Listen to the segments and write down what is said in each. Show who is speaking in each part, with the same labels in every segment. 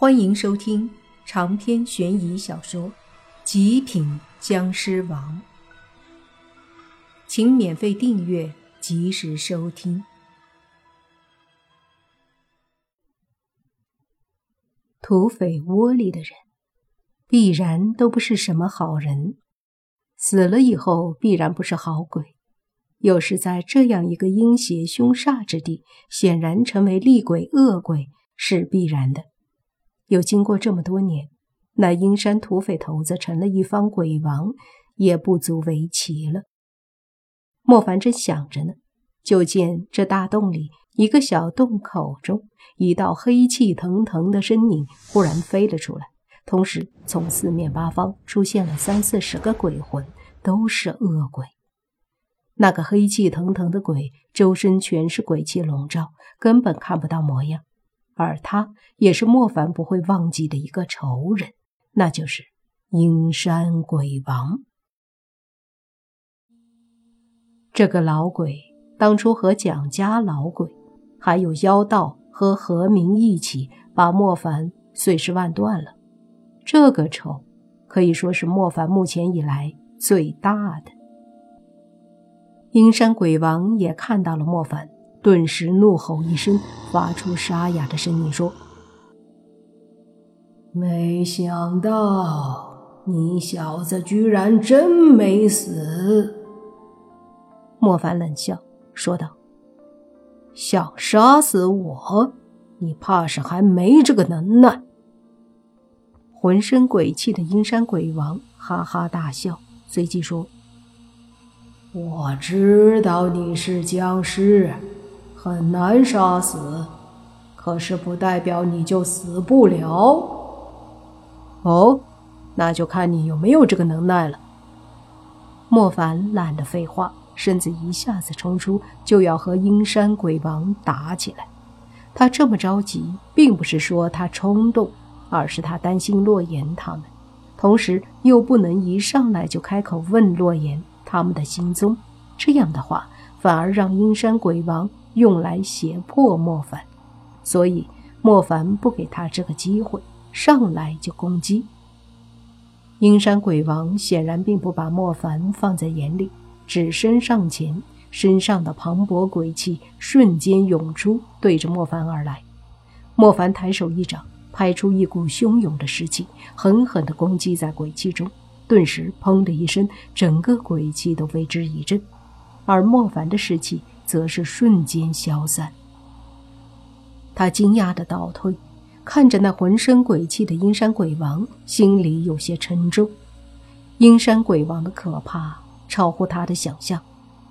Speaker 1: 欢迎收听长篇悬疑小说《极品僵尸王》，请免费订阅，及时收听。土匪窝里的人，必然都不是什么好人，死了以后必然不是好鬼，又是在这样一个阴邪凶煞之地，显然成为厉鬼恶鬼是必然的。又经过这么多年，那阴山土匪头子成了一方鬼王，也不足为奇了。莫凡正想着呢，就见这大洞里一个小洞口中，一道黑气腾腾的身影忽然飞了出来，同时从四面八方出现了三四十个鬼魂，都是恶鬼。那个黑气腾腾的鬼，周身全是鬼气笼罩，根本看不到模样。而他也是莫凡不会忘记的一个仇人，那就是阴山鬼王。这个老鬼当初和蒋家老鬼，还有妖道和何明一起把莫凡碎尸万段了，这个仇可以说是莫凡目前以来最大的。阴山鬼王也看到了莫凡。顿时怒吼一声，发出沙哑的声音说：“没想到你小子居然真没死。”莫凡冷笑说道：“想杀死我，你怕是还没这个能耐。”浑身鬼气的阴山鬼王哈哈大笑，随即说：“我知道你是僵尸。”很难杀死，可是不代表你就死不了。哦，那就看你有没有这个能耐了。莫凡懒得废话，身子一下子冲出，就要和阴山鬼王打起来。他这么着急，并不是说他冲动，而是他担心洛言他们，同时又不能一上来就开口问洛言他们的行踪，这样的话反而让阴山鬼王。用来胁迫莫凡，所以莫凡不给他这个机会，上来就攻击。阴山鬼王显然并不把莫凡放在眼里，只身上前，身上的磅礴鬼气瞬间涌出，对着莫凡而来。莫凡抬手一掌，拍出一股汹涌的士气，狠狠地攻击在鬼气中，顿时“砰”的一声，整个鬼气都为之一震，而莫凡的士气。则是瞬间消散。他惊讶的倒退，看着那浑身鬼气的阴山鬼王，心里有些沉重。阴山鬼王的可怕超乎他的想象。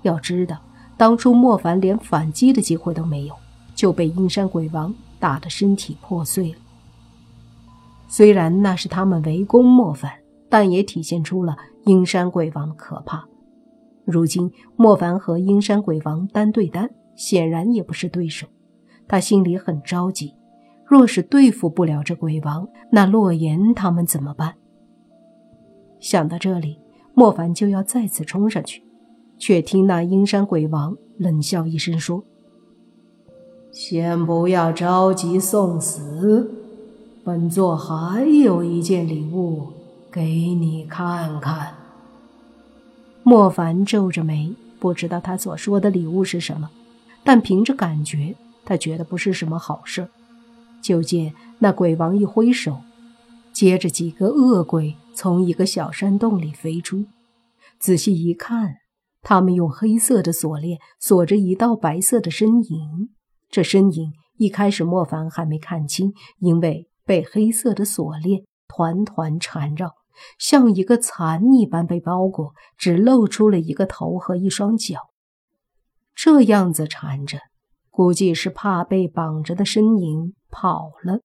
Speaker 1: 要知道，当初莫凡连反击的机会都没有，就被阴山鬼王打得身体破碎了。虽然那是他们围攻莫凡，但也体现出了阴山鬼王的可怕。如今莫凡和阴山鬼王单对单，显然也不是对手。他心里很着急，若是对付不了这鬼王，那洛言他们怎么办？想到这里，莫凡就要再次冲上去，却听那阴山鬼王冷笑一声说：“先不要着急送死，本座还有一件礼物给你看看。”莫凡皱着眉，不知道他所说的礼物是什么，但凭着感觉，他觉得不是什么好事。就见那鬼王一挥手，接着几个恶鬼从一个小山洞里飞出。仔细一看，他们用黑色的锁链锁着一道白色的身影。这身影一开始莫凡还没看清，因为被黑色的锁链团团缠绕。像一个蚕一般被包裹，只露出了一个头和一双脚。这样子缠着，估计是怕被绑着的身影跑了。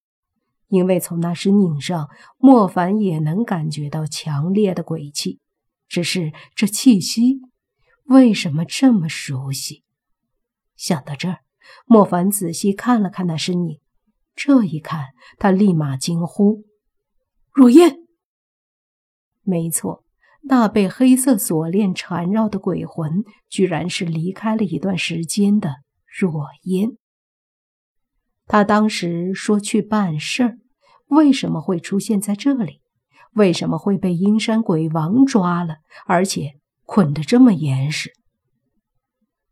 Speaker 1: 因为从那身影上，莫凡也能感觉到强烈的鬼气。只是这气息为什么这么熟悉？想到这儿，莫凡仔细看了看那身影。这一看，他立马惊呼：“若烟！”没错，那被黑色锁链缠绕的鬼魂，居然是离开了一段时间的若烟。他当时说去办事儿，为什么会出现在这里？为什么会被阴山鬼王抓了，而且捆得这么严实？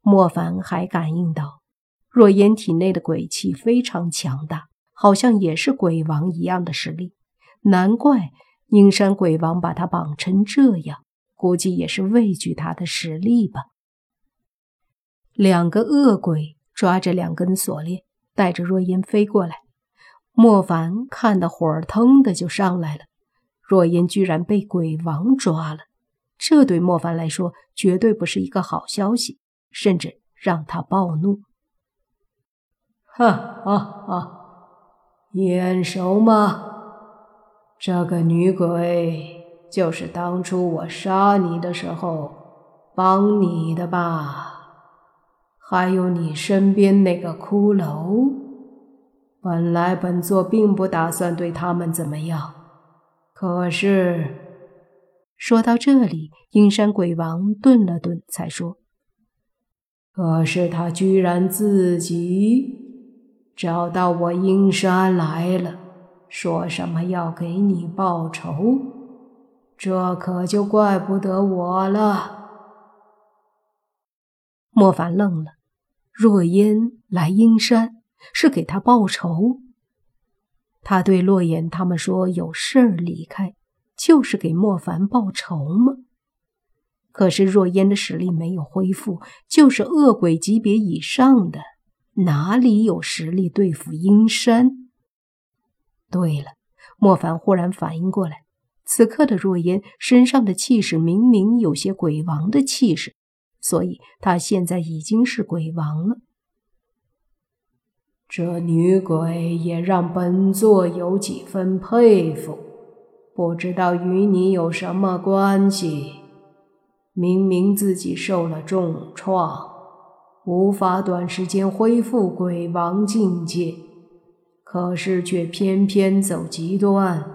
Speaker 1: 莫凡还感应到，若烟体内的鬼气非常强大，好像也是鬼王一样的实力。难怪阴山鬼王把他绑成这样，估计也是畏惧他的实力吧。两个恶鬼抓着两根锁链，带着若烟飞过来。莫凡看得火腾的就上来了。若烟居然被鬼王抓了，这对莫凡来说绝对不是一个好消息，甚至让他暴怒。
Speaker 2: 哈哈哈，眼熟吗？这个女鬼就是当初我杀你的时候帮你的吧？还有你身边那个骷髅，本来本座并不打算对他们怎么样。可是，
Speaker 1: 说到这里，阴山鬼王顿了顿，才说：“
Speaker 2: 可是他居然自己找到我阴山来了，说什么要给你报仇，这可就怪不得我了。”
Speaker 1: 莫凡愣了，若烟来阴山是给他报仇。他对洛言他们说：“有事儿离开，就是给莫凡报仇吗？”可是若烟的实力没有恢复，就是恶鬼级别以上的，哪里有实力对付阴山？对了，莫凡忽然反应过来，此刻的若烟身上的气势明明有些鬼王的气势，所以他现在已经是鬼王了。
Speaker 2: 这女鬼也让本座有几分佩服，不知道与你有什么关系？明明自己受了重创，无法短时间恢复鬼王境界，可是却偏偏走极端，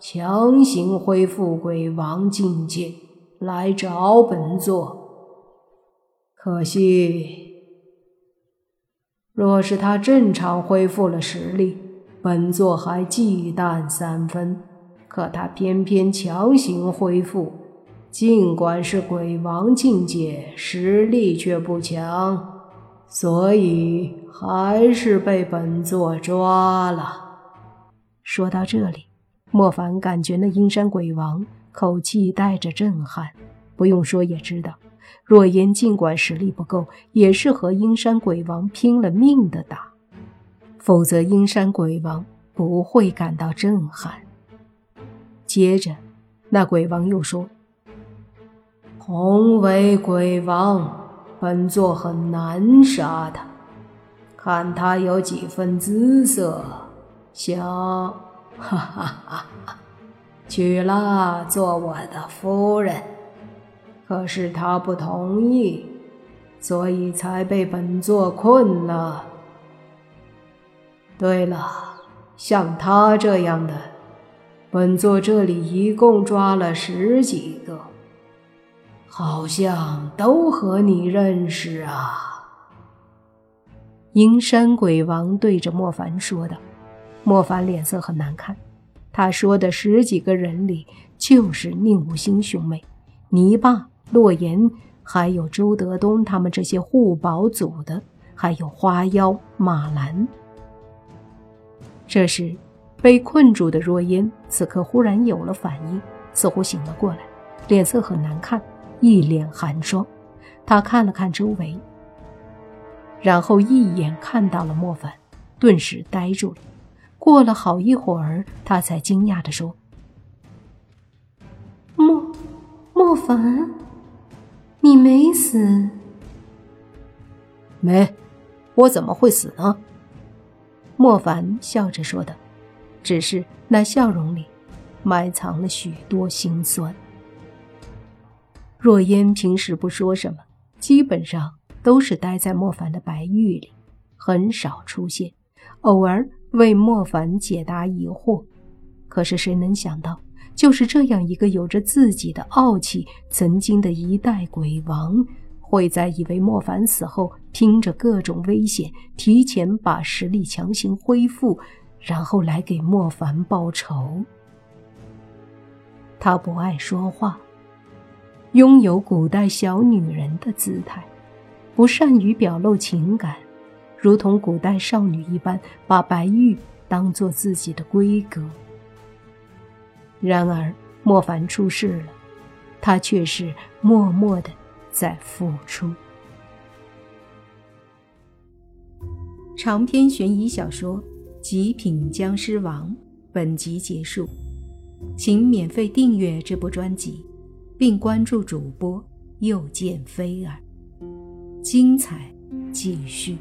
Speaker 2: 强行恢复鬼王境界来找本座。可惜。若是他正常恢复了实力，本座还忌惮三分。可他偏偏强行恢复，尽管是鬼王境界，实力却不强，所以还是被本座抓了。
Speaker 1: 说到这里，莫凡感觉那阴山鬼王口气带着震撼，不用说也知道。若烟尽管实力不够，也是和阴山鬼王拼了命的打，否则阴山鬼王不会感到震撼。接着，那鬼王又说：“
Speaker 2: 同为鬼王，本座很难杀他，看他有几分姿色，想，哈哈哈，娶了做我的夫人。”可是他不同意，所以才被本座困了。对了，像他这样的，本座这里一共抓了十几个，好像都和你认识啊。
Speaker 1: 阴山鬼王对着莫凡说道。莫凡脸色很难看，他说的十几个人里，就是宁无心兄妹、泥巴。洛言，还有周德东他们这些护宝组的，还有花妖马兰。这时，被困住的若烟此刻忽然有了反应，似乎醒了过来，脸色很难看，一脸寒霜。他看了看周围，然后一眼看到了莫凡，顿时呆住了。过了好一会儿，他才惊讶地说：“
Speaker 3: 莫莫凡。”你没死？
Speaker 1: 没，我怎么会死呢？莫凡笑着说道，只是那笑容里埋藏了许多心酸。若烟平时不说什么，基本上都是待在莫凡的白玉里，很少出现，偶尔为莫凡解答疑惑。可是谁能想到？就是这样一个有着自己的傲气、曾经的一代鬼王，会在以为莫凡死后，拼着各种危险，提前把实力强行恢复，然后来给莫凡报仇。他不爱说话，拥有古代小女人的姿态，不善于表露情感，如同古代少女一般，把白玉当做自己的闺阁。然而莫凡出事了，他却是默默的在付出。长篇悬疑小说《极品僵尸王》本集结束，请免费订阅这部专辑，并关注主播又见菲儿，精彩继续。